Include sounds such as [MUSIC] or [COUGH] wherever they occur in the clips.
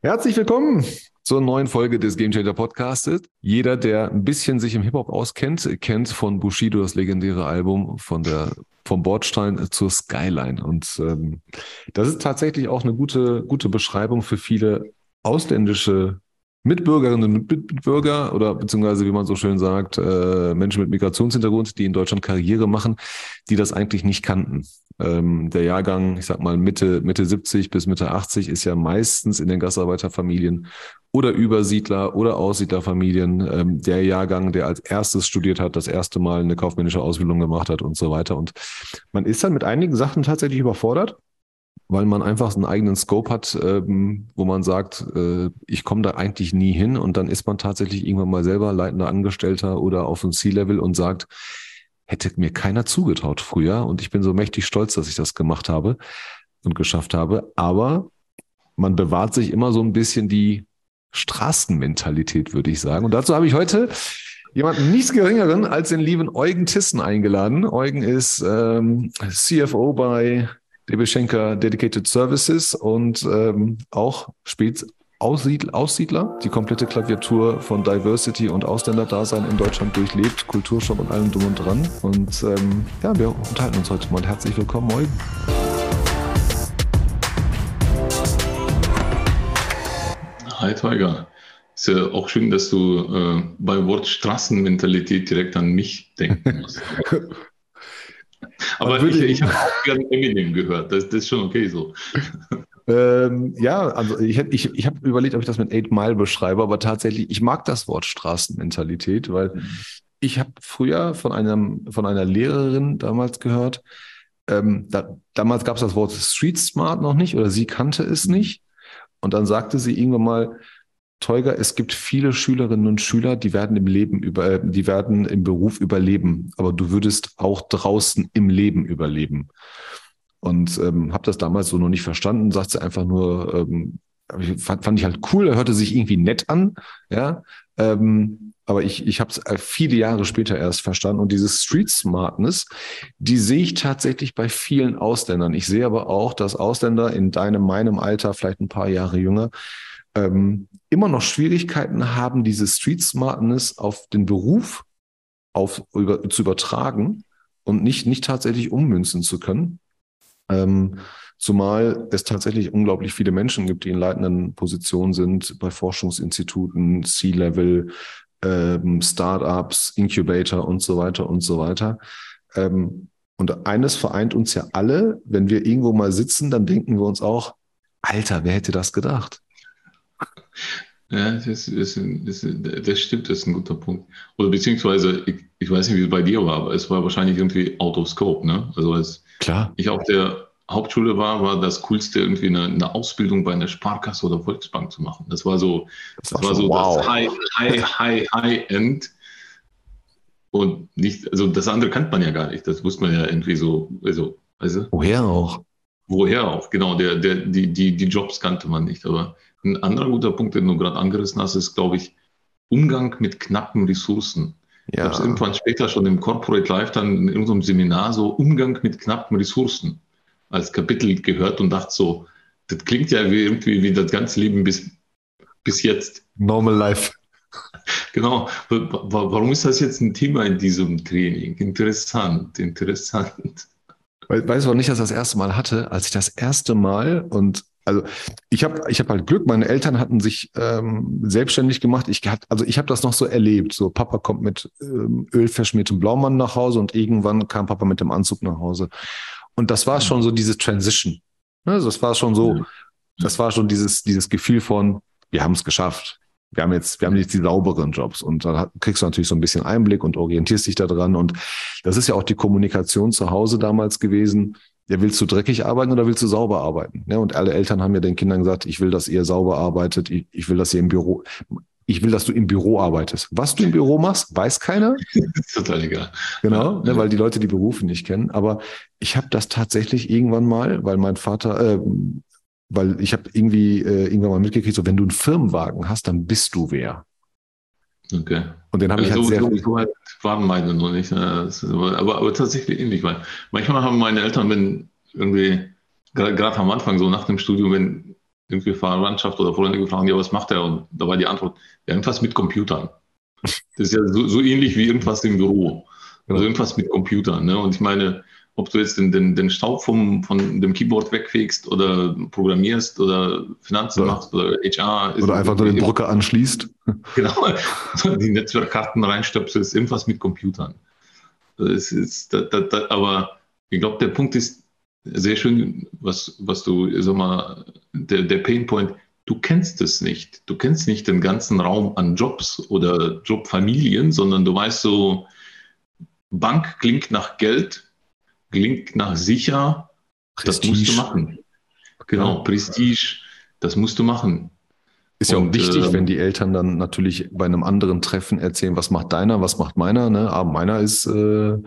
Herzlich willkommen zur neuen Folge des Game Changer Podcastes. Jeder, der ein bisschen sich im Hip-Hop auskennt, kennt von Bushido das legendäre Album von der, vom Bordstein zur Skyline. Und ähm, das ist tatsächlich auch eine gute, gute Beschreibung für viele ausländische Mitbürgerinnen und Mitbürger oder beziehungsweise, wie man so schön sagt, äh, Menschen mit Migrationshintergrund, die in Deutschland Karriere machen, die das eigentlich nicht kannten. Ähm, der Jahrgang, ich sag mal Mitte, Mitte 70 bis Mitte 80 ist ja meistens in den Gastarbeiterfamilien oder Übersiedler oder Aussiedlerfamilien ähm, der Jahrgang, der als erstes studiert hat, das erste Mal eine kaufmännische Ausbildung gemacht hat und so weiter. Und man ist dann mit einigen Sachen tatsächlich überfordert weil man einfach einen eigenen Scope hat, ähm, wo man sagt, äh, ich komme da eigentlich nie hin und dann ist man tatsächlich irgendwann mal selber leitender Angestellter oder auf dem C-Level und sagt, hätte mir keiner zugetraut früher und ich bin so mächtig stolz, dass ich das gemacht habe und geschafft habe. Aber man bewahrt sich immer so ein bisschen die Straßenmentalität, würde ich sagen. Und dazu habe ich heute jemanden nichts geringeren als den lieben Eugen Tissen eingeladen. Eugen ist ähm, CFO bei DB Schenker Dedicated Services und ähm, auch spielt Aussiedler, Aussiedler, die komplette Klaviatur von Diversity und Ausländerdasein in Deutschland durchlebt, Kulturschock und allem drum und dran. Und ähm, ja, wir unterhalten uns heute mal. Herzlich willkommen, Eugen. Hi, Tiger. Ist ja auch schön, dass du äh, bei Wort Straßenmentalität direkt an mich denken musst. [LAUGHS] Aber ich, ich habe auch gerne Eminem gehört. Das, das ist schon okay so. Ähm, ja, also ich, ich, ich habe überlegt, ob ich das mit Eight Mile beschreibe, aber tatsächlich, ich mag das Wort Straßenmentalität, weil mhm. ich habe früher von, einem, von einer Lehrerin damals gehört, ähm, da, damals gab es das Wort Street Smart noch nicht oder sie kannte es mhm. nicht. Und dann sagte sie irgendwann mal, Teuger, es gibt viele Schülerinnen und Schüler, die werden im Leben über, äh, die werden im Beruf überleben, aber du würdest auch draußen im Leben überleben. Und ähm, habe das damals so noch nicht verstanden, sagt sie einfach nur, ähm, fand, fand ich halt cool, er hörte sich irgendwie nett an, ja. Ähm, aber ich, ich habe es äh, viele Jahre später erst verstanden. Und diese Street Smartness, die sehe ich tatsächlich bei vielen Ausländern. Ich sehe aber auch, dass Ausländer in deinem, meinem Alter, vielleicht ein paar Jahre jünger, ähm, immer noch Schwierigkeiten haben, diese Street Smartness auf den Beruf auf, über, zu übertragen und nicht, nicht tatsächlich ummünzen zu können. Ähm, zumal es tatsächlich unglaublich viele Menschen gibt, die in leitenden Positionen sind, bei Forschungsinstituten, C-Level, ähm, Startups, Incubator und so weiter und so weiter. Ähm, und eines vereint uns ja alle, wenn wir irgendwo mal sitzen, dann denken wir uns auch, Alter, wer hätte das gedacht? Ja, das, ist, das, das stimmt, das ist ein guter Punkt. Oder beziehungsweise, ich, ich weiß nicht, wie es bei dir war, aber es war wahrscheinlich irgendwie out of scope. Ne? Also als Klar. ich auf der Hauptschule war, war das Coolste, irgendwie eine, eine Ausbildung bei einer Sparkasse oder Volksbank zu machen. Das war so das, das, war so wow. das High, High, High, High End. Und nicht, also das andere kannte man ja gar nicht. Das wusste man ja irgendwie so, also, weißt du? Woher auch? Woher auch, genau. Der, der, die, die, die Jobs kannte man nicht, aber ein anderer guter Punkt, den du gerade angerissen hast, ist, glaube ich, Umgang mit knappen Ressourcen. Ja. Ich habe es irgendwann später schon im Corporate Life dann in irgendeinem Seminar so Umgang mit knappen Ressourcen als Kapitel gehört und dachte so, das klingt ja wie irgendwie wie das ganze Leben bis, bis jetzt. Normal Life. [LAUGHS] Genau. Warum ist das jetzt ein Thema in diesem Training? Interessant, interessant. Weißt du auch nicht, dass ich das erste Mal hatte, als ich das erste Mal und also ich habe ich hab halt Glück, meine Eltern hatten sich ähm, selbstständig gemacht. Ich hat, also ich habe das noch so erlebt. So Papa kommt mit ähm, ölverschmiertem Blaumann nach Hause und irgendwann kam Papa mit dem Anzug nach Hause. Und das war schon so diese Transition. Also das war schon so, das war schon dieses, dieses Gefühl von, wir haben es geschafft. Wir haben jetzt, wir haben jetzt die sauberen Jobs und da kriegst du natürlich so ein bisschen Einblick und orientierst dich da dran. Und das ist ja auch die Kommunikation zu Hause damals gewesen ja, willst du dreckig arbeiten oder willst du sauber arbeiten? Ja, und alle Eltern haben ja den Kindern gesagt, ich will, dass ihr sauber arbeitet, ich, ich will, dass ihr im Büro, ich will, dass du im Büro arbeitest. Was du im Büro machst, weiß keiner. [LAUGHS] ist total egal. Genau, ja. ne, weil die Leute die Berufe nicht kennen. Aber ich habe das tatsächlich irgendwann mal, weil mein Vater, äh, weil ich habe irgendwie äh, irgendwann mal mitgekriegt, so wenn du einen Firmenwagen hast, dann bist du wer. Okay. Und den habe ich halt so, sehr so, so halt waren meine noch nicht. Ne? Aber, aber tatsächlich ähnlich, weil manchmal haben meine Eltern, wenn irgendwie, gerade am Anfang, so nach dem Studium, wenn irgendwie Verwandtschaft oder Freunde gefragt, ja, was macht er? Und da war die Antwort, ja, irgendwas mit Computern. Das ist ja so, so ähnlich wie irgendwas im Büro. Also irgendwas mit Computern. Ne? Und ich meine, ob du jetzt den, den, den Staub vom, von dem Keyboard wegfegst oder programmierst oder Finanzen oder, machst oder HR. Oder einfach nur den Drucker anschließt. [LAUGHS] Genau, die Netzwerkkarten reinstöpselst, irgendwas mit Computern. Das ist, da, da, da, aber ich glaube, der Punkt ist sehr schön, was, was du, sag mal, der, der Painpoint, du kennst es nicht. Du kennst nicht den ganzen Raum an Jobs oder Jobfamilien, sondern du weißt so, Bank klingt nach Geld, klingt nach sicher, Prestige. das musst du machen. Genau, ja. Prestige, das musst du machen. Ist ja auch wichtig, äh, wenn die Eltern dann natürlich bei einem anderen Treffen erzählen, was macht deiner, was macht meiner. Ne? Aber meiner ist, äh,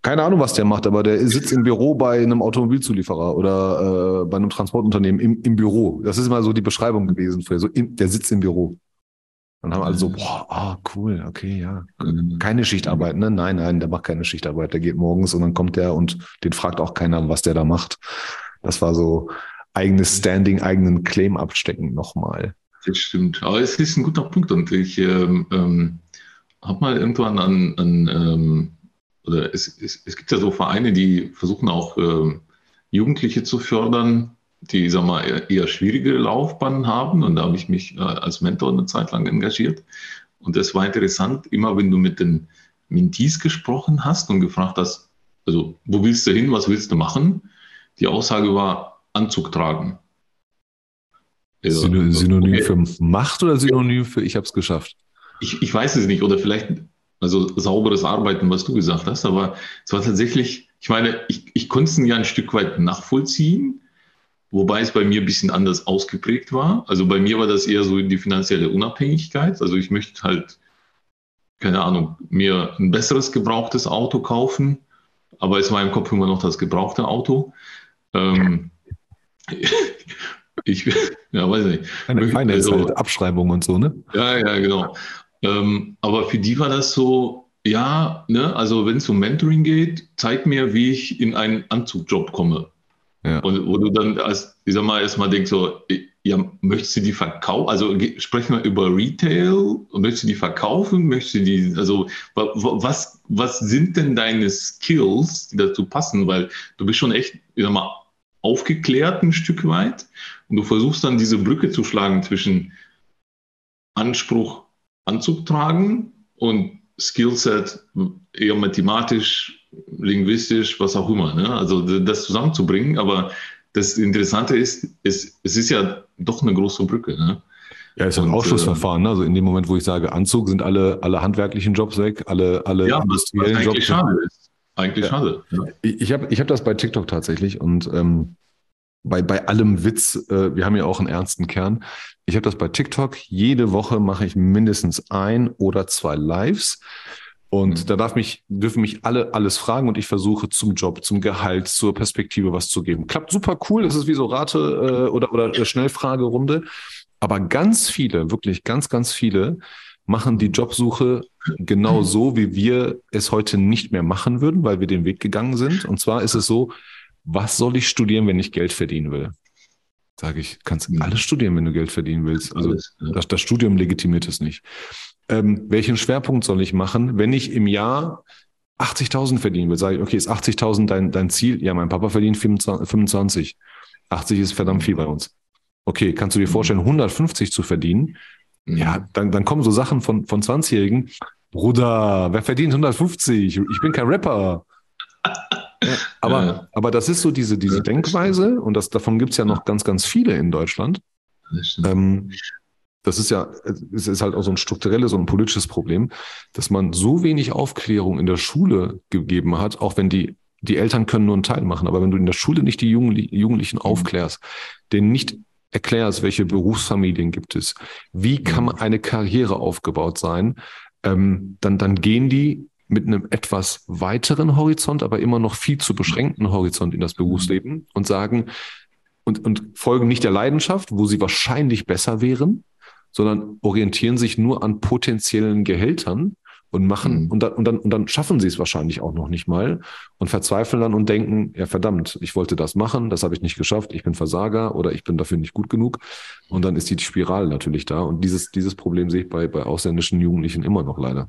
keine Ahnung, was der macht, aber der sitzt im Büro bei einem Automobilzulieferer oder äh, bei einem Transportunternehmen im, im Büro. Das ist immer so die Beschreibung gewesen für so, in, der sitzt im Büro. Dann haben alle so, boah, ah, cool, okay, ja. Mhm. Keine Schichtarbeit, ne? Nein, nein, der macht keine Schichtarbeit. Der geht morgens und dann kommt der und den fragt auch keiner, was der da macht. Das war so eigenes Standing, eigenen Claim abstecken nochmal. Das stimmt. Aber es ist ein guter Punkt und ich ähm, ähm, habe mal irgendwann an, an ähm, oder es, es, es, gibt ja so Vereine, die versuchen auch ähm, Jugendliche zu fördern, die sag mal, eher, schwierige Laufbahnen haben. Und da habe ich mich äh, als Mentor eine Zeit lang engagiert. Und das war interessant, immer wenn du mit den Mentees gesprochen hast und gefragt hast, also wo willst du hin, was willst du machen? Die Aussage war Anzug tragen. Also, Synonym okay. für Macht oder Synonym für ich habe es geschafft? Ich, ich weiß es nicht. Oder vielleicht also sauberes Arbeiten, was du gesagt hast. Aber es war tatsächlich, ich meine, ich, ich konnte es ja ein Stück weit nachvollziehen. Wobei es bei mir ein bisschen anders ausgeprägt war. Also bei mir war das eher so die finanzielle Unabhängigkeit. Also ich möchte halt, keine Ahnung, mir ein besseres gebrauchtes Auto kaufen. Aber es war im Kopf immer noch das gebrauchte Auto. Ähm, [LAUGHS] ich, [LAUGHS] ja, weiß nicht. Eine feine also, halt Abschreibung und so, ne? Ja, ja, genau. Ähm, aber für die war das so, ja, ne, also wenn es um Mentoring geht, zeig mir, wie ich in einen Anzugjob komme. Ja. Und wo du dann als, ich sag mal, erstmal denkst so, ja, möchtest du die verkaufen? Also sprechen wir über Retail, möchtest du die verkaufen? Möchtest du die, also was, was sind denn deine Skills, die dazu passen? Weil du bist schon echt, ich sag mal, aufgeklärt ein Stück weit und du versuchst dann diese Brücke zu schlagen zwischen Anspruch, Anzug tragen und Skillset eher mathematisch linguistisch, was auch immer. Ne? Also das zusammenzubringen. Aber das Interessante ist, es, es ist ja doch eine große Brücke. Ne? Ja, ist ja ein und, Ausschlussverfahren. Ne? Also in dem Moment, wo ich sage Anzug, sind alle, alle handwerklichen Jobs weg, alle, alle ja, industriellen was eigentlich Jobs. Schade ist. Eigentlich ja. schade. Ja. Ich, ich habe ich hab das bei TikTok tatsächlich und ähm, bei, bei allem Witz, äh, wir haben ja auch einen ernsten Kern. Ich habe das bei TikTok. Jede Woche mache ich mindestens ein oder zwei Lives und mhm. da darf mich, dürfen mich alle alles fragen und ich versuche zum Job, zum Gehalt, zur Perspektive was zu geben. Klappt super cool, es ist wie so Rate äh, oder, oder Schnellfragerunde. Aber ganz viele, wirklich ganz, ganz viele machen die Jobsuche genau so, wie wir es heute nicht mehr machen würden, weil wir den Weg gegangen sind. Und zwar ist es so, was soll ich studieren, wenn ich Geld verdienen will? Sage ich, kannst mhm. alles studieren, wenn du Geld verdienen willst. Also das, das Studium legitimiert es nicht ähm, welchen Schwerpunkt soll ich machen, wenn ich im Jahr 80.000 verdienen will, sage ich, okay, ist 80.000 dein, dein Ziel? Ja, mein Papa verdient 25. 80 ist verdammt viel bei uns. Okay, kannst du dir vorstellen, 150 zu verdienen? Ja, dann, dann kommen so Sachen von, von 20-Jährigen. Bruder, wer verdient 150? Ich bin kein Rapper. [LAUGHS] aber, ja. aber das ist so diese, diese Denkweise und das, davon gibt es ja noch ganz, ganz viele in Deutschland. Ähm, das ist ja, es ist halt auch so ein strukturelles, so ein politisches Problem, dass man so wenig Aufklärung in der Schule gegeben hat, auch wenn die, die Eltern können nur einen Teil machen, aber wenn du in der Schule nicht die Jugendlichen mhm. aufklärst, denen nicht erklärst, welche Berufsfamilien gibt es, wie kann mhm. eine Karriere aufgebaut sein, ähm, dann, dann gehen die mit einem etwas weiteren Horizont, aber immer noch viel zu beschränkten Horizont in das Berufsleben und sagen, und, und folgen nicht der Leidenschaft, wo sie wahrscheinlich besser wären, sondern orientieren sich nur an potenziellen Gehältern und machen mhm. und, dann, und, dann, und dann schaffen sie es wahrscheinlich auch noch nicht mal und verzweifeln dann und denken, ja verdammt, ich wollte das machen, das habe ich nicht geschafft, ich bin Versager oder ich bin dafür nicht gut genug. Und dann ist die Spirale natürlich da. Und dieses, dieses Problem sehe ich bei, bei ausländischen Jugendlichen immer noch leider.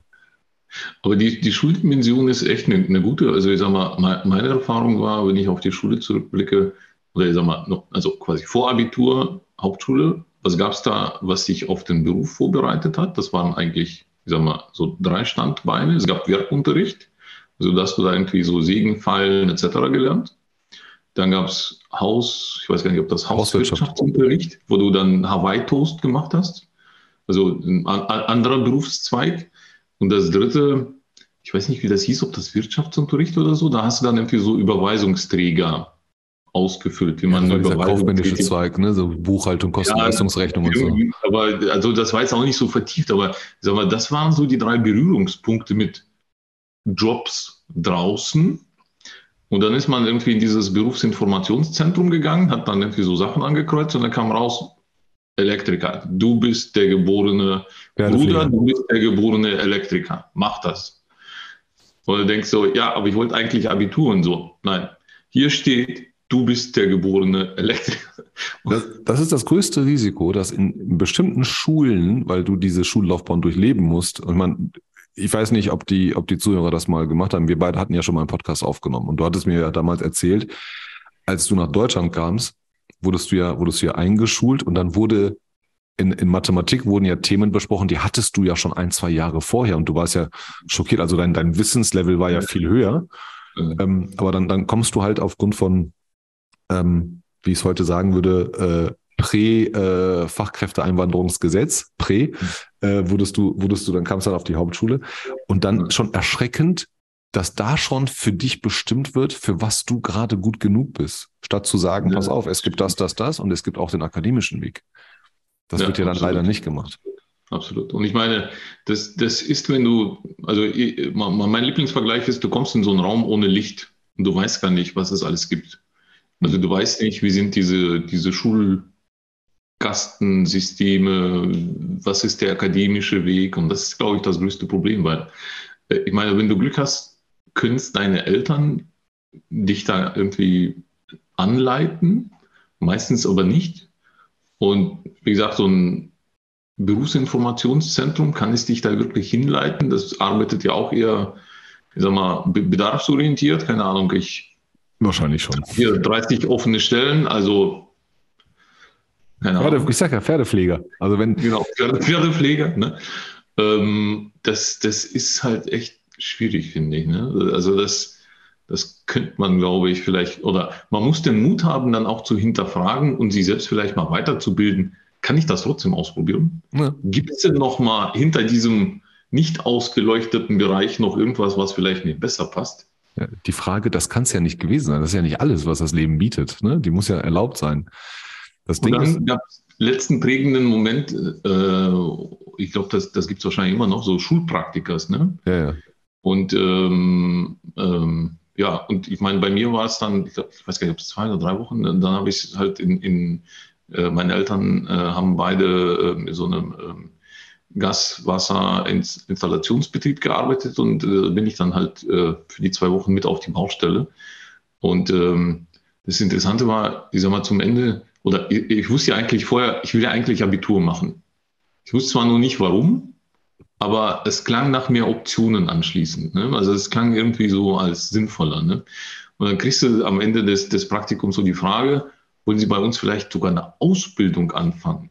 Aber die, die Schuldimension ist echt eine, eine gute. Also ich sag mal, meine Erfahrung war, wenn ich auf die Schule zurückblicke, oder ich sag mal, noch, also quasi Vorabitur, Hauptschule, was gab es da, was sich auf den Beruf vorbereitet hat? Das waren eigentlich, ich sag mal, so drei Standbeine. Es gab Werkunterricht, sodass du da irgendwie so Segenfallen etc. gelernt. Dann gab es Haus, ich weiß gar nicht, ob das Hauswirtschaftsunterricht, wo du dann Hawaii-Toast gemacht hast. Also ein anderer Berufszweig. Und das dritte, ich weiß nicht, wie das hieß, ob das Wirtschaftsunterricht oder so, da hast du dann irgendwie so Überweisungsträger ausgefüllt, wie man ja, dieser kaufmännische Zweig, ne? so Buchhaltung, Kostenleistungsrechnung ja, und so. Aber also das war jetzt auch nicht so vertieft, aber sag mal, das waren so die drei Berührungspunkte mit Jobs draußen. Und dann ist man irgendwie in dieses Berufsinformationszentrum gegangen, hat dann irgendwie so Sachen angekreuzt und dann kam raus, Elektriker, du bist der geborene Bruder, du bist der geborene Elektriker, mach das. Und du denkst so, ja, aber ich wollte eigentlich Abitur und so. Nein, hier steht, du bist der geborene Elektriker. Das, das, ist das größte Risiko, dass in bestimmten Schulen, weil du diese Schullaufbahn durchleben musst, und man, ich weiß nicht, ob die, ob die Zuhörer das mal gemacht haben. Wir beide hatten ja schon mal einen Podcast aufgenommen und du hattest mir ja damals erzählt, als du nach Deutschland kamst, wurdest du ja, wurdest du ja eingeschult und dann wurde in, in Mathematik wurden ja Themen besprochen, die hattest du ja schon ein, zwei Jahre vorher und du warst ja schockiert. Also dein, dein Wissenslevel war ja viel höher. Ähm, aber dann, dann kommst du halt aufgrund von ähm, wie ich es heute sagen würde, äh, Prä-Fachkräfteeinwanderungsgesetz, äh, Prä, äh, wurdest du, wurdest du, dann kamst du dann auf die Hauptschule und dann schon erschreckend, dass da schon für dich bestimmt wird, für was du gerade gut genug bist. Statt zu sagen, ja. pass auf, es gibt das, das, das und es gibt auch den akademischen Weg. Das ja, wird ja dann absolut. leider nicht gemacht. Absolut. Und ich meine, das, das ist, wenn du, also mein Lieblingsvergleich ist, du kommst in so einen Raum ohne Licht und du weißt gar nicht, was es alles gibt. Also du weißt nicht, wie sind diese, diese Schulkastensysteme, was ist der akademische Weg und das ist, glaube ich, das größte Problem, weil äh, ich meine, wenn du Glück hast, können deine Eltern dich da irgendwie anleiten, meistens aber nicht. Und wie gesagt, so ein Berufsinformationszentrum kann es dich da wirklich hinleiten. Das arbeitet ja auch eher, ich sag mal, bedarfsorientiert. Keine Ahnung, ich Wahrscheinlich schon. Hier 30 offene Stellen, also Pferde, ich sage ja Pferdepfleger. Also wenn genau, Pferde, Pferdepfleger. Ne? Ähm, das, das ist halt echt schwierig, finde ich. Ne? Also das, das könnte man, glaube ich, vielleicht, oder man muss den Mut haben, dann auch zu hinterfragen und sich selbst vielleicht mal weiterzubilden. Kann ich das trotzdem ausprobieren? Ja. Gibt es denn noch mal hinter diesem nicht ausgeleuchteten Bereich noch irgendwas, was vielleicht mir besser passt? Die Frage, das kann es ja nicht gewesen sein. Das ist ja nicht alles, was das Leben bietet. Ne? Die muss ja erlaubt sein. Das Ding ist. Gab letzten prägenden Moment, äh, ich glaube, das, das gibt es wahrscheinlich immer noch, so Schulpraktikers. Ne? Ja, ja. Und ähm, ähm, ja, und ich meine, bei mir war es dann, ich, glaub, ich weiß gar nicht, ob es zwei oder drei Wochen, dann habe ich halt in, in äh, meine Eltern äh, haben beide äh, so eine ähm, Gas-Wasser-Installationsbetrieb gearbeitet und äh, bin ich dann halt äh, für die zwei Wochen mit auf die Baustelle. Und ähm, das Interessante war, ich sag mal, zum Ende, oder ich, ich, wusste ja eigentlich vorher, ich will ja eigentlich Abitur machen. Ich wusste zwar noch nicht warum, aber es klang nach mehr Optionen anschließend. Ne? Also es klang irgendwie so als sinnvoller. Ne? Und dann kriegst du am Ende des, des Praktikums so die Frage, wollen Sie bei uns vielleicht sogar eine Ausbildung anfangen?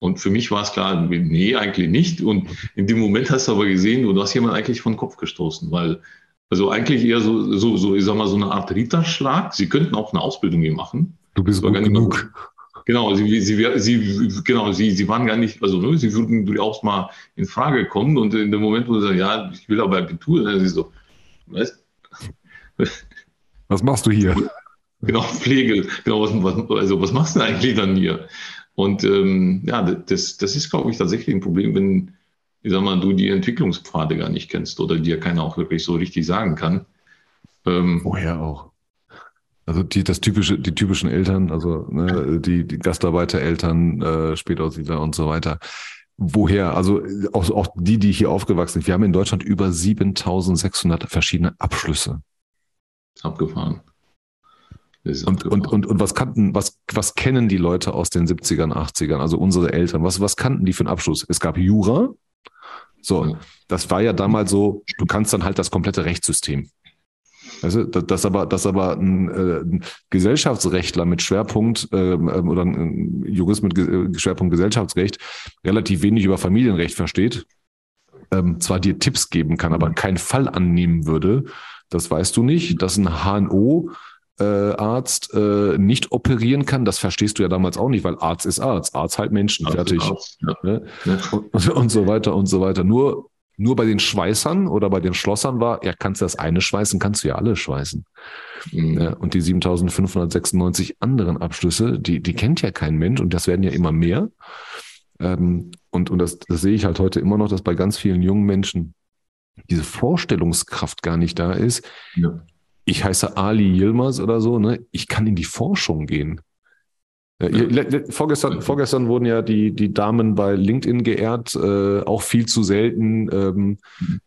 Und für mich war es klar, nee, eigentlich nicht. Und in dem Moment hast du aber gesehen, du hast jemand eigentlich von Kopf gestoßen, weil, also eigentlich eher so, so, so, ich sag mal, so eine Art Ritterschlag. Sie könnten auch eine Ausbildung hier machen. Du bist gut genug. Genau, sie, sie, sie, genau, sie, sie waren gar nicht, also ne, sie würden durchaus mal in Frage kommen und in dem Moment, wo sie sagen, ja, ich will aber Abitur, dann ist sie so, weißt Was machst du hier? Genau, Pflege, genau, was, was, also was machst du eigentlich dann hier? Und ähm, ja, das, das ist, glaube ich, tatsächlich ein Problem, wenn, ich sag mal, du die Entwicklungspfade gar nicht kennst oder dir keiner auch wirklich so richtig sagen kann. Ähm, Woher auch? Also die, das typische, die typischen Eltern, also ne, die, die Gastarbeitereltern, äh, Spätaussiedler und so weiter. woher? Also auch, auch die, die hier aufgewachsen sind. Wir haben in Deutschland über 7600 verschiedene Abschlüsse. Abgefahren. Und, und, und, und was kannten, was, was kennen die Leute aus den 70ern, 80ern, also unsere Eltern? Was, was kannten die für einen Abschluss? Es gab Jura. So, das war ja damals so, du kannst dann halt das komplette Rechtssystem. Also, dass aber, dass aber ein, äh, ein Gesellschaftsrechtler mit Schwerpunkt ähm oder ein Jurist mit Ge Schwerpunkt Gesellschaftsrecht relativ wenig über Familienrecht versteht, ähm, zwar dir Tipps geben kann, aber keinen Fall annehmen würde, das weißt du nicht, dass ein HNO äh, Arzt äh, nicht operieren kann, das verstehst du ja damals auch nicht, weil Arzt ist Arzt, Arzt halt Menschen, Arzt fertig. Arzt, ja. Ne? Ja. Und, [LAUGHS] und, so weiter und so weiter. Nur nur bei den Schweißern oder bei den Schlossern war, ja, kannst du das eine schweißen, kannst du ja alle schweißen. Mhm. Ja, und die 7596 anderen Abschlüsse, die, die kennt ja kein Mensch und das werden ja immer mehr. Ähm, und und das, das sehe ich halt heute immer noch, dass bei ganz vielen jungen Menschen diese Vorstellungskraft gar nicht da ist. Ja. Ich heiße Ali Yilmaz oder so, ne? Ich kann in die Forschung gehen. Ja. Vorgestern, vorgestern wurden ja die, die Damen bei LinkedIn geehrt, äh, auch viel zu selten ähm,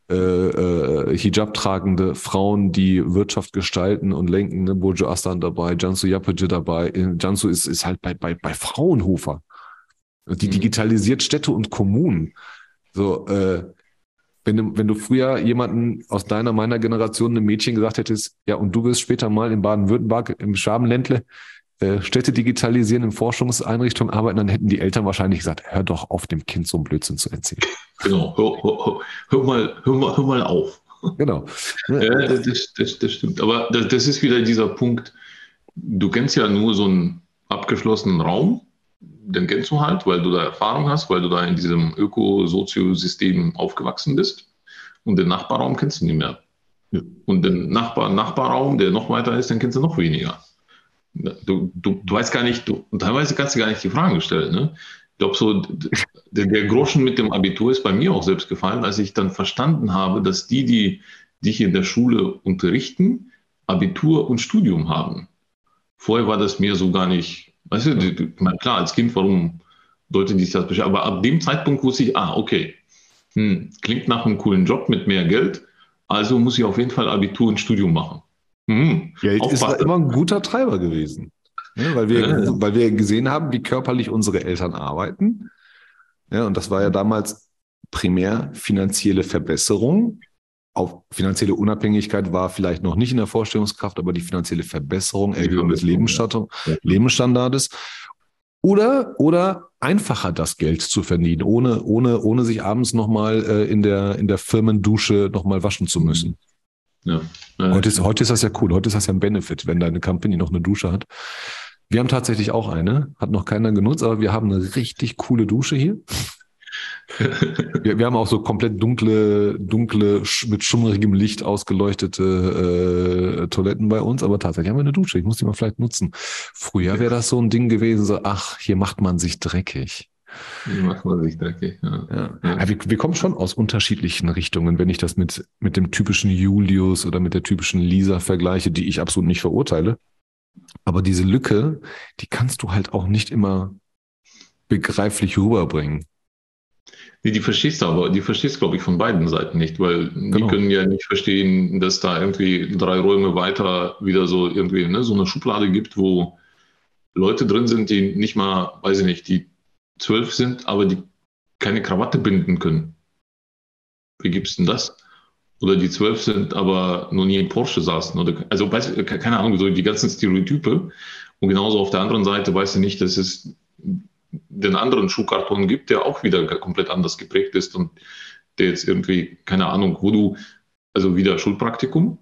äh, äh, Hijab-tragende Frauen, die Wirtschaft gestalten und lenken. Ne? Bojo Astan dabei, Jansu Yapage dabei. Äh, Jansu ist, ist halt bei, bei, bei Fraunhofer. Die mhm. digitalisiert Städte und Kommunen. So, äh, wenn du, wenn du früher jemanden aus deiner, meiner Generation, einem Mädchen gesagt hättest, ja, und du wirst später mal in Baden-Württemberg im Schwabenländle äh, Städte digitalisieren, in Forschungseinrichtungen arbeiten, dann hätten die Eltern wahrscheinlich gesagt, hör doch auf, dem Kind so einen Blödsinn zu erzählen. Genau, hör, hör, hör mal, hör, mal, hör mal auf. Genau. Ja, das, das, das stimmt. Aber das, das ist wieder dieser Punkt, du kennst ja nur so einen abgeschlossenen Raum, den kennst du halt, weil du da Erfahrung hast, weil du da in diesem Ökosoziosystem aufgewachsen bist. Und den Nachbarraum kennst du nicht mehr. Ja. Und den Nachbar, Nachbarraum, der noch weiter ist, den kennst du noch weniger. Du, du, du weißt gar nicht, du, teilweise kannst du gar nicht die Fragen stellen. Ne? Ich glaube, so der, der, Groschen mit dem Abitur ist bei mir auch selbst gefallen, als ich dann verstanden habe, dass die, die dich in der Schule unterrichten, Abitur und Studium haben. Vorher war das mir so gar nicht, weißt du, die, klar, als Kind, warum sollte dich das beschäftigen? Aber ab dem Zeitpunkt wusste ich, ah, okay, hm, klingt nach einem coolen Job mit mehr Geld, also muss ich auf jeden Fall Abitur und Studium machen. Mhm. Geld Aufpassen. ist immer ein guter Treiber gewesen. Ja, weil, wir, ja. weil wir gesehen haben, wie körperlich unsere Eltern arbeiten. Ja, und das war ja damals primär finanzielle Verbesserung. Auf finanzielle Unabhängigkeit war vielleicht noch nicht in der Vorstellungskraft, aber die finanzielle Verbesserung, Erhöhung des Lebensstandards. Oder, oder einfacher das Geld zu verdienen, ohne, ohne, ohne sich abends nochmal äh, in, der, in der Firmendusche nochmal waschen zu müssen. Ja. Heute, ist, heute ist das ja cool. Heute ist das ja ein Benefit, wenn deine Company noch eine Dusche hat. Wir haben tatsächlich auch eine, hat noch keiner genutzt, aber wir haben eine richtig coole Dusche hier. Wir, wir, haben auch so komplett dunkle, dunkle, mit schummrigem Licht ausgeleuchtete äh, Toiletten bei uns, aber tatsächlich haben wir eine Dusche. Ich muss die mal vielleicht nutzen. Früher wäre das so ein Ding gewesen, so, ach, hier macht man sich dreckig. Wie macht man sich dreckig? Ja. Ja. ja. Wir, wir, kommen schon aus unterschiedlichen Richtungen, wenn ich das mit, mit dem typischen Julius oder mit der typischen Lisa vergleiche, die ich absolut nicht verurteile. Aber diese Lücke, die kannst du halt auch nicht immer begreiflich rüberbringen. Nee, die verstehst du aber, die verstehst, glaube ich, von beiden Seiten nicht, weil genau. die können ja nicht verstehen, dass da irgendwie drei Räume weiter wieder so irgendwie ne, so eine Schublade gibt, wo Leute drin sind, die nicht mal, weiß ich nicht, die zwölf sind, aber die keine Krawatte binden können. Wie gibt es denn das? Oder die zwölf sind, aber noch nie in Porsche saßen. Oder, also weiß, keine Ahnung, so die ganzen Stereotype. Und genauso auf der anderen Seite weißt du nicht, dass es den anderen Schuhkarton gibt, der auch wieder komplett anders geprägt ist und der jetzt irgendwie, keine Ahnung, wo du, also wieder Schulpraktikum,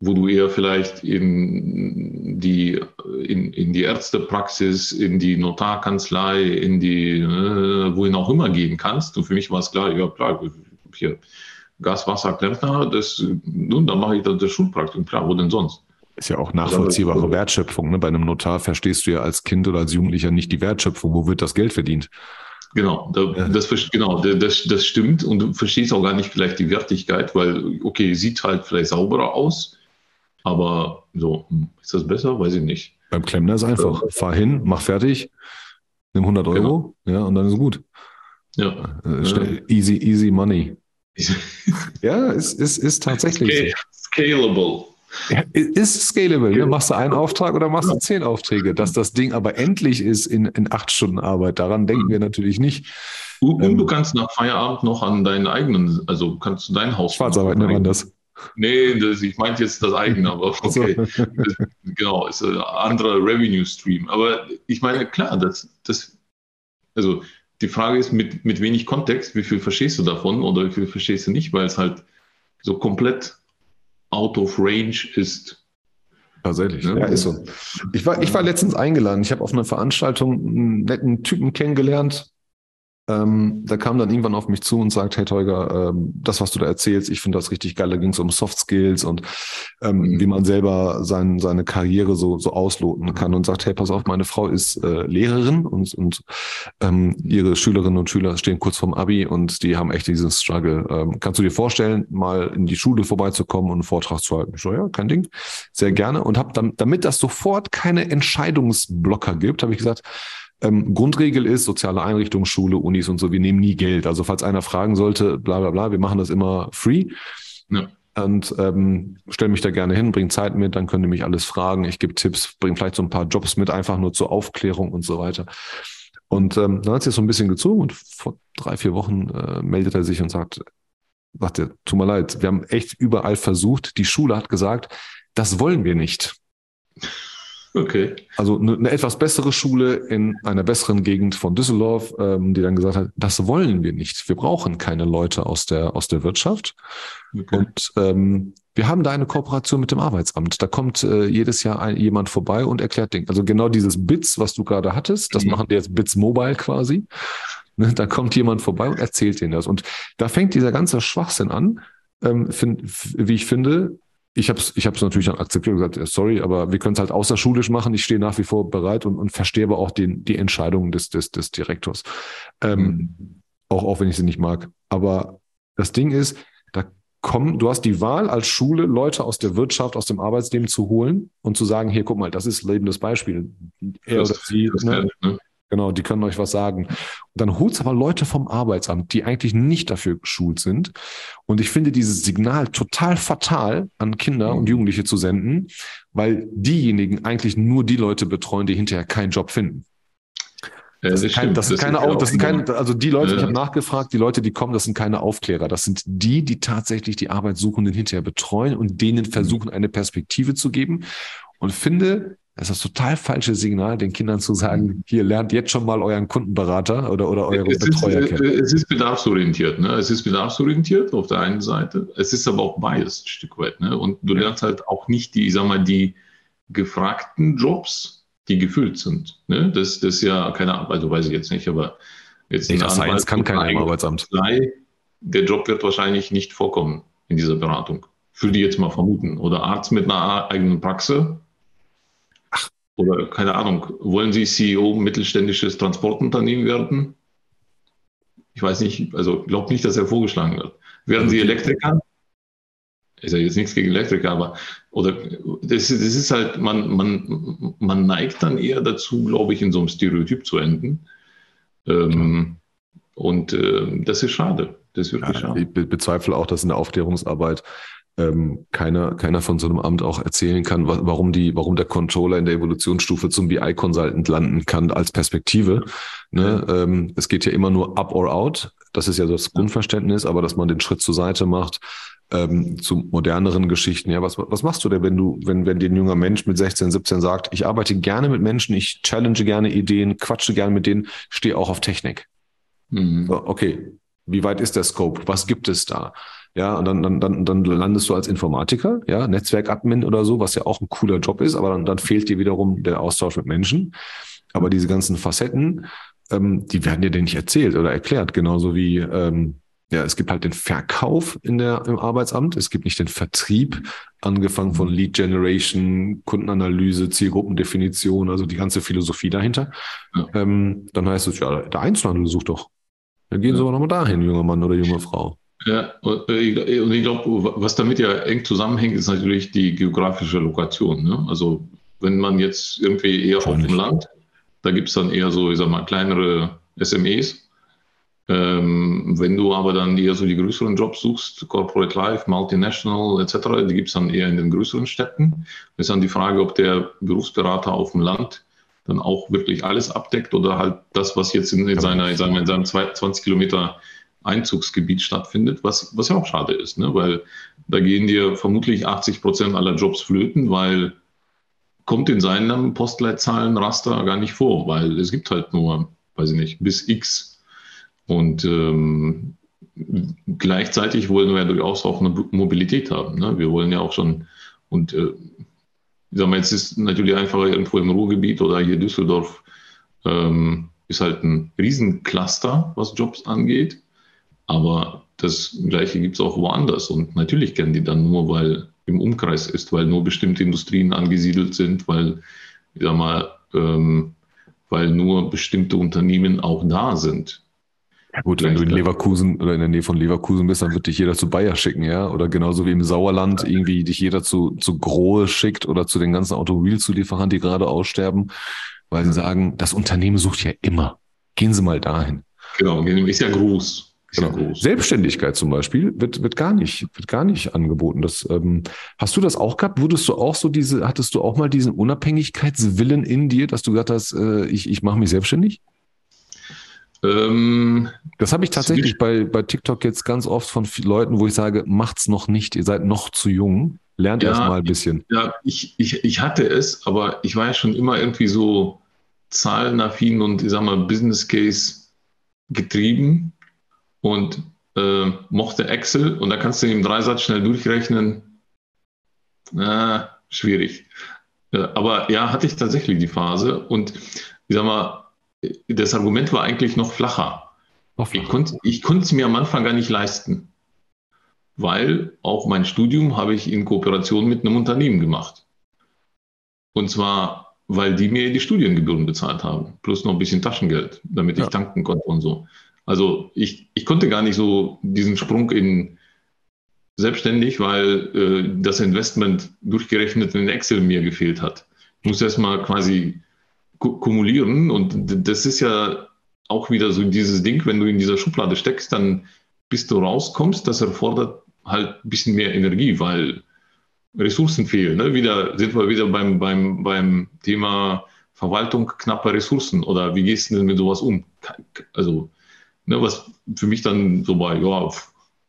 wo du eher vielleicht in die, in, in die Ärztepraxis, in die Notarkanzlei, in die, äh, wohin auch immer gehen kannst. Und für mich war es klar, ja klar, hier Gas, Wasser, Klempner, das, nun, dann mache ich das, das Schulpraktikum, klar, wo denn sonst? Ist ja auch nachvollziehbare Wertschöpfung. Ne? Bei einem Notar verstehst du ja als Kind oder als Jugendlicher nicht die Wertschöpfung. Wo wird das Geld verdient? Genau, da, ja. das, genau das, das stimmt. Und du verstehst auch gar nicht vielleicht die Wertigkeit, weil, okay, sieht halt vielleicht sauberer aus, aber so, hm, ist das besser? Weiß ich nicht. Beim Klempner ist einfach. Fahr hin, mach fertig, nimm 100 Euro, genau. ja, und dann ist gut. Ja. Äh, easy, easy money. [LAUGHS] ja, es ist, ist, ist tatsächlich. Scalable. Ja, ist scalable. Ne? Machst du einen Auftrag oder machst du zehn Aufträge? Dass das Ding aber endlich ist in, in acht Stunden Arbeit, daran denken wir natürlich nicht. Und, ähm, du kannst nach Feierabend noch an deinen eigenen, also kannst du dein Haus. Schwarzarbeit nennt man das. Nee, das, ich meinte jetzt das eigene, aber okay. das, genau, ist ein anderer Revenue Stream. Aber ich meine, klar, das, das, also die Frage ist, mit, mit wenig Kontext, wie viel verstehst du davon oder wie viel verstehst du nicht, weil es halt so komplett out of range ist. Tatsächlich, ja, ja ist so. Ich war, ich war letztens eingeladen. Ich habe auf einer Veranstaltung einen netten Typen kennengelernt, ähm, da kam dann irgendwann auf mich zu und sagt, hey Teuger, ähm, das, was du da erzählst, ich finde das richtig geil. Da ging es um Soft Skills und ähm, mhm. wie man selber sein, seine Karriere so, so ausloten kann und sagt, hey, pass auf, meine Frau ist äh, Lehrerin und, und ähm, ihre Schülerinnen und Schüler stehen kurz vorm Abi und die haben echt diesen Struggle. Ähm, kannst du dir vorstellen, mal in die Schule vorbeizukommen und einen Vortrag zu halten? Ich so, ja, kein Ding. Sehr gerne. Und hab dann, damit das sofort keine Entscheidungsblocker gibt, habe ich gesagt, ähm, Grundregel ist, soziale Einrichtungen, Schule, Unis und so, wir nehmen nie Geld. Also falls einer fragen sollte, bla bla bla, wir machen das immer free. Ja. Und ähm, stelle mich da gerne hin, bring Zeit mit, dann könnt ihr mich alles fragen. Ich gebe Tipps, bringe vielleicht so ein paar Jobs mit, einfach nur zur Aufklärung und so weiter. Und ähm, dann hat es so ein bisschen gezogen und vor drei, vier Wochen äh, meldet er sich und sagt, sagt er, tut mir leid, wir haben echt überall versucht. Die Schule hat gesagt, das wollen wir nicht. Okay. Also eine, eine, etwas bessere Schule in einer besseren Gegend von Düsseldorf, ähm, die dann gesagt hat, das wollen wir nicht. Wir brauchen keine Leute aus der, aus der Wirtschaft. Okay. Und ähm, wir haben da eine Kooperation mit dem Arbeitsamt. Da kommt äh, jedes Jahr ein, jemand vorbei und erklärt Dinge. Also genau dieses Bits, was du gerade hattest, das mhm. machen die jetzt Bits Mobile quasi. Ne, da kommt jemand vorbei und erzählt denen das. Und da fängt dieser ganze Schwachsinn an, ähm, find, wie ich finde, ich habe es ich hab's natürlich dann akzeptiert und gesagt, sorry, aber wir können es halt außerschulisch machen. Ich stehe nach wie vor bereit und, und verstehe aber auch den, die Entscheidungen des, des, des Direktors. Ähm, mhm. auch, auch wenn ich sie nicht mag. Aber das Ding ist, da kommen, du hast die Wahl als Schule, Leute aus der Wirtschaft, aus dem Arbeitsleben zu holen und zu sagen, hier, guck mal, das ist lebendes Beispiel. Er oder sie, ne? ne? Genau, die können euch was sagen. Und dann holt's aber Leute vom Arbeitsamt, die eigentlich nicht dafür geschult sind. Und ich finde dieses Signal total fatal an Kinder und mhm. Jugendliche zu senden, weil diejenigen eigentlich nur die Leute betreuen, die hinterher keinen Job finden. Das, sind, kein, das sind keine, das sind keine, also die Leute, ja. ich habe nachgefragt, die Leute, die kommen, das sind keine Aufklärer. Das sind die, die tatsächlich die Arbeitssuchenden hinterher betreuen und denen versuchen, eine Perspektive zu geben. Und finde, das ist das total falsche Signal, den Kindern zu sagen, mhm. hier lernt jetzt schon mal euren Kundenberater oder, oder euren es Betreuer ist, kennen. Es ist bedarfsorientiert. Ne? Es ist bedarfsorientiert auf der einen Seite. Es ist aber auch biased ein Stück weit. Ne? Und du lernst halt auch nicht die, sag mal, die gefragten Jobs, die gefüllt sind. Ne? Das, das ist ja keine Ahnung, also weiß ich jetzt nicht, aber jetzt Data Science kann keiner im Arbeitsamt. Der Job wird wahrscheinlich nicht vorkommen in dieser Beratung. Würde ich jetzt mal vermuten. Oder Arzt mit einer eigenen Praxis oder keine Ahnung, wollen Sie CEO mittelständisches Transportunternehmen werden? Ich weiß nicht, also glaube nicht, dass er vorgeschlagen wird. Werden Sie Elektriker? Ist ja jetzt nichts gegen Elektriker, aber oder das, das ist halt, man, man, man neigt dann eher dazu, glaube ich, in so einem Stereotyp zu enden. Ähm, und äh, das ist schade. Das ist wirklich ja, schade. Ich bezweifle auch, dass in der Aufklärungsarbeit ähm, keiner, keiner von so einem Amt auch erzählen kann, warum die, warum der Controller in der Evolutionsstufe zum BI-Consultant landen kann als Perspektive. Ne? Ähm, es geht ja immer nur up or out. Das ist ja das Grundverständnis, aber dass man den Schritt zur Seite macht, ähm, zu moderneren Geschichten. Ja, was, was machst du denn, wenn du, wenn, wenn dir ein junger Mensch mit 16, 17 sagt, ich arbeite gerne mit Menschen, ich challenge gerne Ideen, quatsche gerne mit denen, stehe auch auf Technik. Mhm. So, okay, wie weit ist der Scope? Was gibt es da? Ja, und dann, dann, dann, dann landest du als Informatiker, ja, Netzwerkadmin oder so, was ja auch ein cooler Job ist, aber dann, dann fehlt dir wiederum der Austausch mit Menschen. Aber diese ganzen Facetten, ähm, die werden dir denn nicht erzählt oder erklärt, genauso wie ähm, ja, es gibt halt den Verkauf in der, im Arbeitsamt, es gibt nicht den Vertrieb, angefangen von Lead Generation, Kundenanalyse, Zielgruppendefinition, also die ganze Philosophie dahinter. Ja. Ähm, dann heißt es, ja, der Einzelhandel sucht doch. Dann gehen ja. Sie aber nochmal dahin, junger Mann oder junge Frau. Ja, und ich glaube, was damit ja eng zusammenhängt, ist natürlich die geografische Lokation. Ne? Also wenn man jetzt irgendwie eher auf dem Land, da gibt es dann eher so, ich sag mal, kleinere SMEs. Ähm, wenn du aber dann eher so die größeren Jobs suchst, Corporate Life, Multinational etc., die gibt es dann eher in den größeren Städten. Ist dann die Frage, ob der Berufsberater auf dem Land dann auch wirklich alles abdeckt oder halt das, was jetzt in, in seiner, in seinem, in seinem 20 Kilometer Einzugsgebiet stattfindet, was, was ja auch schade ist, ne? weil da gehen dir vermutlich 80 Prozent aller Jobs flöten, weil kommt in seinem Postleitzahlenraster gar nicht vor, weil es gibt halt nur, weiß ich nicht, bis X. Und ähm, gleichzeitig wollen wir ja durchaus auch eine Mobilität haben. Ne? Wir wollen ja auch schon, und äh, ich sag mal, jetzt ist natürlich einfacher irgendwo im Ruhrgebiet oder hier Düsseldorf, ähm, ist halt ein Riesencluster, was Jobs angeht. Aber das Gleiche gibt es auch woanders. Und natürlich kennen die dann nur, weil im Umkreis ist, weil nur bestimmte Industrien angesiedelt sind, weil, ich sag mal, ähm, weil nur bestimmte Unternehmen auch da sind. Ja gut, wenn du in Leverkusen oder in der Nähe von Leverkusen bist, dann wird dich jeder zu Bayer schicken, ja? Oder genauso wie im Sauerland irgendwie dich jeder zu, zu Grohe schickt oder zu den ganzen Automobilzulieferern, die gerade aussterben, weil sie sagen, das Unternehmen sucht ja immer. Gehen Sie mal dahin. Genau, ist ja groß. Genau. Selbstständigkeit zum Beispiel wird, wird gar nicht, wird gar nicht angeboten. Das, ähm, hast du das auch gehabt? Wurdest du auch so diese, hattest du auch mal diesen Unabhängigkeitswillen in dir, dass du gesagt hast, äh, ich, ich mache mich selbstständig? Ähm, das habe ich tatsächlich bei, bei TikTok jetzt ganz oft von Leuten, wo ich sage, macht's noch nicht, ihr seid noch zu jung, lernt ja, erst mal ein bisschen. Ja, ich, ich, ich hatte es, aber ich war ja schon immer irgendwie so zahlenaffin und ich sag mal Business Case getrieben und äh, mochte Excel und da kannst du im Dreisatz schnell durchrechnen. Na, schwierig. Äh, aber ja, hatte ich tatsächlich die Phase und ich sag mal, das Argument war eigentlich noch flacher. Noch Ich konnte ich es mir am Anfang gar nicht leisten, weil auch mein Studium habe ich in Kooperation mit einem Unternehmen gemacht. Und zwar, weil die mir die Studiengebühren bezahlt haben, plus noch ein bisschen Taschengeld, damit ich ja. tanken konnte und so. Also ich, ich konnte gar nicht so diesen Sprung in selbstständig, weil äh, das Investment durchgerechnet in Excel mir gefehlt hat. Ich muss erstmal quasi kumulieren und das ist ja auch wieder so dieses Ding, wenn du in dieser Schublade steckst, dann bis du rauskommst, das erfordert halt ein bisschen mehr Energie, weil Ressourcen fehlen. Ne? Wieder sind wir wieder beim, beim, beim Thema Verwaltung knapper Ressourcen oder wie gehst du denn mit sowas um? Also Ne, was für mich dann so war, ja,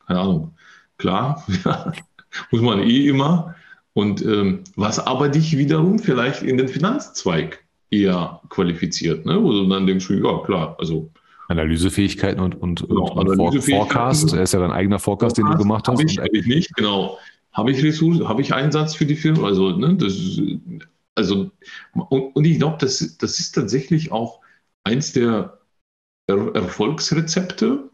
keine Ahnung, klar, [LAUGHS] muss man eh immer. Und ähm, was aber dich wiederum vielleicht in den Finanzzweig eher qualifiziert, ne? wo du dann denkst, ja klar, also Analysefähigkeiten und, und, genau, und Analysefähigkeiten, Forecast. Er ist ja dein eigener Forecast, Forecast den du gemacht hast. Habe ich, hab ich nicht, genau. Habe ich Ressourcen, habe ich Einsatz für die Firma? Also, ne, das, also und, und ich glaube, das, das ist tatsächlich auch eins der er Erfolgsrezepte,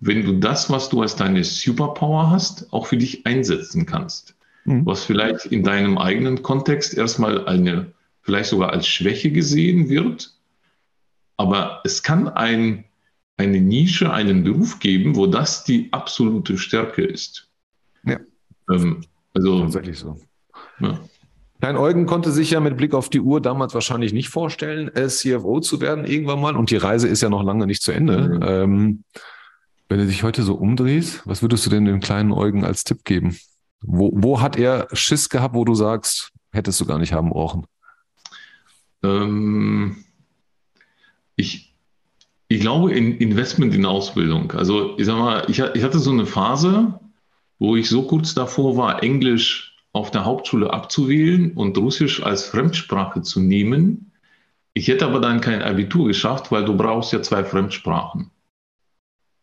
wenn du das, was du als deine Superpower hast, auch für dich einsetzen kannst. Mhm. Was vielleicht in deinem eigenen Kontext erstmal eine, vielleicht sogar als Schwäche gesehen wird. Aber es kann ein, eine Nische, einen Beruf geben, wo das die absolute Stärke ist. Ja. Ähm, also, Tatsächlich so. Ja. Klein Eugen konnte sich ja mit Blick auf die Uhr damals wahrscheinlich nicht vorstellen, äh, CFO zu werden irgendwann mal. Und die Reise ist ja noch lange nicht zu Ende. Mhm. Ähm, wenn du dich heute so umdrehst, was würdest du denn dem kleinen Eugen als Tipp geben? Wo, wo hat er Schiss gehabt, wo du sagst, hättest du gar nicht haben brauchen? Ähm, ich, ich glaube in Investment in Ausbildung. Also ich sag mal, ich, ich hatte so eine Phase, wo ich so kurz davor war, Englisch auf der Hauptschule abzuwählen und Russisch als Fremdsprache zu nehmen. Ich hätte aber dann kein Abitur geschafft, weil du brauchst ja zwei Fremdsprachen.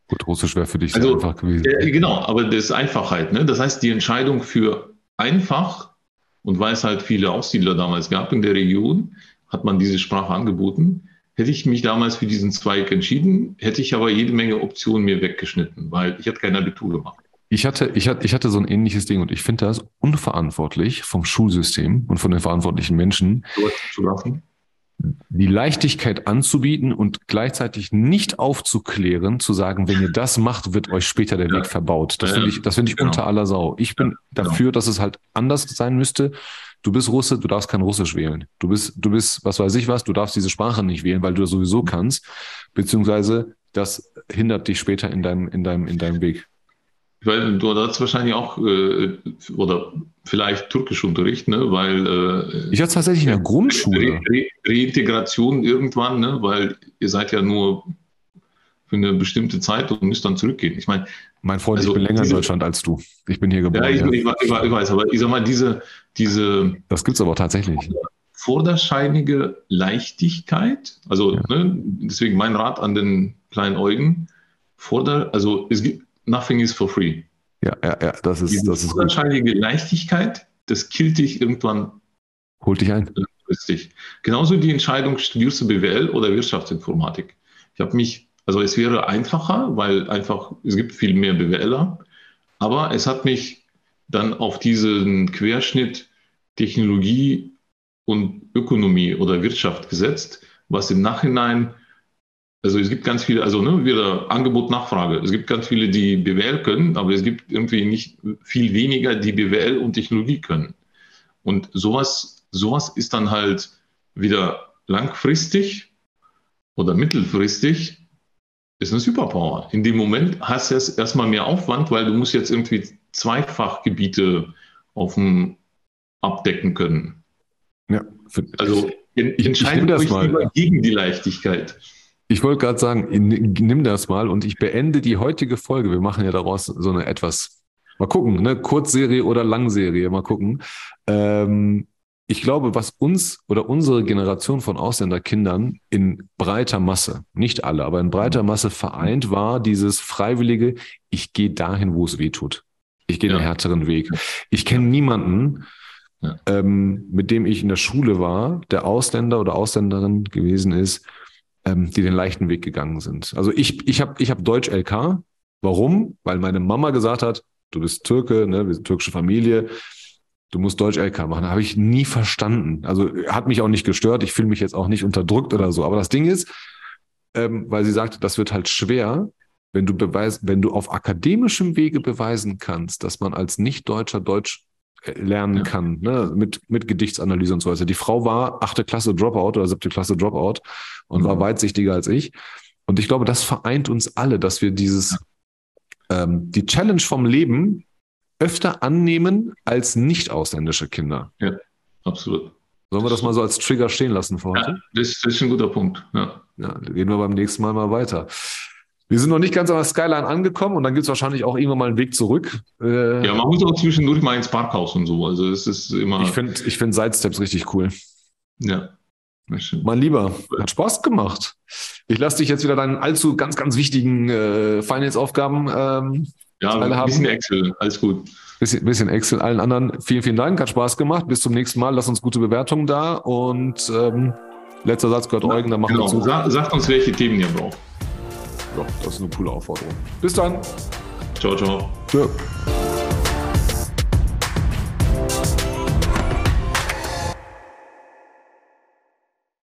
Gut, Russisch wäre für dich also, einfach gewesen. Äh, genau, aber das ist Einfachheit. Ne? Das heißt, die Entscheidung für einfach und weil es halt viele Aussiedler damals gab in der Region, hat man diese Sprache angeboten. Hätte ich mich damals für diesen Zweig entschieden, hätte ich aber jede Menge Optionen mir weggeschnitten, weil ich hatte kein Abitur gemacht. Ich hatte, ich hatte, ich hatte so ein ähnliches Ding und ich finde das unverantwortlich vom Schulsystem und von den verantwortlichen Menschen, die Leichtigkeit anzubieten und gleichzeitig nicht aufzuklären, zu sagen, wenn ihr das macht, wird euch später der ja. Weg verbaut. Das ja, finde ich, das finde ich genau. unter aller Sau. Ich bin ja, dafür, genau. dass es halt anders sein müsste. Du bist Russe, du darfst kein Russisch wählen. Du bist, du bist, was weiß ich was, du darfst diese Sprache nicht wählen, weil du das sowieso kannst. Beziehungsweise das hindert dich später in deinem, in deinem, in deinem Weg? Weil du hast wahrscheinlich auch äh, oder vielleicht Türkischunterricht, ne? Weil äh, ich hatte tatsächlich in der Grundschule. Re Re Reintegration irgendwann, ne? Weil ihr seid ja nur für eine bestimmte Zeit und müsst dann zurückgehen. Ich meine, mein Freund, also ich bin länger diese, in Deutschland als du. Ich bin hier geboren. Ja, ich, ja. Ich, ich, ich, weiß, aber ich sag mal, diese, diese. Das gibt's aber tatsächlich. Vorderscheinige Leichtigkeit, also ja. ne, deswegen mein Rat an den kleinen Eugen, Vorder, also es gibt nothing is for free. Ja, ja, ja, das ist, Diese das ist Vorderscheinige Leichtigkeit, das killt dich irgendwann. Holt dich ein. Richtig. Genauso die Entscheidung, studierst du BWL oder Wirtschaftsinformatik. Ich habe mich, also es wäre einfacher, weil einfach, es gibt viel mehr BWLer, aber es hat mich dann auf diesen Querschnitt Technologie und Ökonomie oder Wirtschaft gesetzt, was im Nachhinein, also es gibt ganz viele, also ne, wieder Angebot, Nachfrage. Es gibt ganz viele, die BWL können, aber es gibt irgendwie nicht viel weniger, die BWL und Technologie können. Und sowas, sowas ist dann halt wieder langfristig oder mittelfristig ist eine Superpower. In dem Moment hast du jetzt erstmal mehr Aufwand, weil du musst jetzt irgendwie Zweifachgebiete auf dem abdecken können. Ja, also ich, entscheide das mal gegen die Leichtigkeit. Ich wollte gerade sagen, nimm das mal und ich beende die heutige Folge. Wir machen ja daraus so eine etwas, mal gucken, ne, Kurzserie oder Langserie, mal gucken. Ähm, ich glaube, was uns oder unsere Generation von Ausländerkindern in breiter Masse, nicht alle, aber in breiter Masse vereint war, dieses freiwillige, ich gehe dahin, wo es weh tut. Ich gehe ja. den härteren Weg. Ich kenne niemanden, ja. ähm, mit dem ich in der Schule war, der Ausländer oder Ausländerin gewesen ist, ähm, die den leichten Weg gegangen sind. Also ich, ich habe ich hab Deutsch LK. Warum? Weil meine Mama gesagt hat, du bist Türke, ne, wir sind türkische Familie, du musst Deutsch LK machen. Habe ich nie verstanden. Also hat mich auch nicht gestört. Ich fühle mich jetzt auch nicht unterdrückt oder so. Aber das Ding ist, ähm, weil sie sagte, das wird halt schwer, wenn du beweis, wenn du auf akademischem Wege beweisen kannst, dass man als Nicht-Deutscher Deutsch lernen ja. kann, ne? mit, mit Gedichtsanalyse und so weiter. Die Frau war achte Klasse Dropout oder siebte Klasse Dropout und mhm. war weitsichtiger als ich. Und ich glaube, das vereint uns alle, dass wir dieses, ähm, die Challenge vom Leben öfter annehmen als nicht ausländische Kinder. Ja, absolut. Sollen wir das mal so als Trigger stehen lassen für heute? Ja, das, das ist ein guter Punkt. Ja. ja, gehen wir beim nächsten Mal mal weiter. Wir sind noch nicht ganz an der Skyline angekommen und dann gibt es wahrscheinlich auch irgendwann mal einen Weg zurück. Äh, ja, man muss auch zwischendurch mal ins Parkhaus und so. Also es ist immer. Ich finde ich find Sidesteps richtig cool. Ja. Mein Lieber, hat Spaß gemacht. Ich lasse dich jetzt wieder deinen allzu ganz, ganz wichtigen äh, Finance-Aufgaben ähm, Ja, ein bisschen Excel, alles gut. Bisschen, bisschen Excel. Allen anderen vielen, vielen Dank, hat Spaß gemacht. Bis zum nächsten Mal. Lass uns gute Bewertungen da und ähm, letzter Satz gehört Eugen, dann machen genau. wir zu. Sa sagt uns, welche Themen ihr braucht ja, das ist eine coole Aufforderung. Bis dann. Ciao, ciao. Tschö.